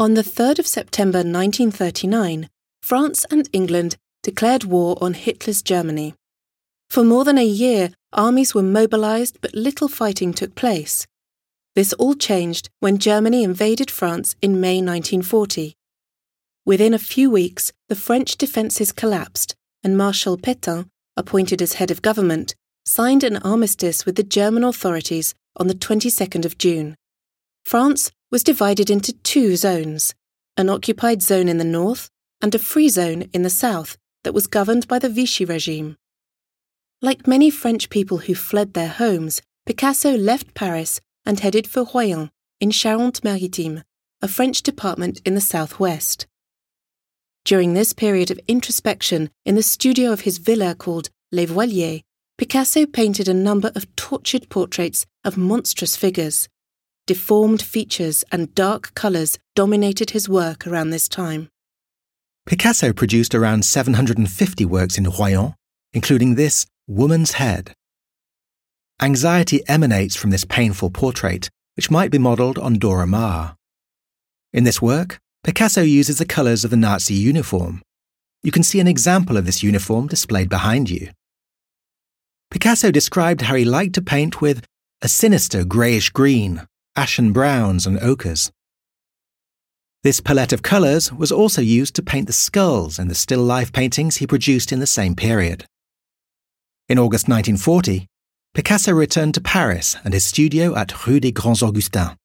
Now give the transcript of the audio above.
On the 3rd of September 1939, France and England declared war on Hitler's Germany. For more than a year, armies were mobilized, but little fighting took place. This all changed when Germany invaded France in May 1940. Within a few weeks, the French defences collapsed, and Marshal Pétain, appointed as head of government, signed an armistice with the German authorities on the 22nd of June. France was divided into two zones an occupied zone in the north and a free zone in the south that was governed by the Vichy regime. Like many French people who fled their homes, Picasso left Paris and headed for Royan in Charente Maritime, a French department in the southwest. During this period of introspection in the studio of his villa called Les Voiliers, Picasso painted a number of tortured portraits of monstrous figures, deformed features and dark colours dominated his work around this time. Picasso produced around 750 works in Royan, including this Woman's Head. Anxiety emanates from this painful portrait, which might be modelled on Dora Maar. In this work, Picasso uses the colours of the Nazi uniform. You can see an example of this uniform displayed behind you. Picasso described how he liked to paint with a sinister greyish green, ashen browns, and ochres. This palette of colours was also used to paint the skulls in the still life paintings he produced in the same period. In August 1940, Picasso returned to Paris and his studio at Rue des Grands Augustins.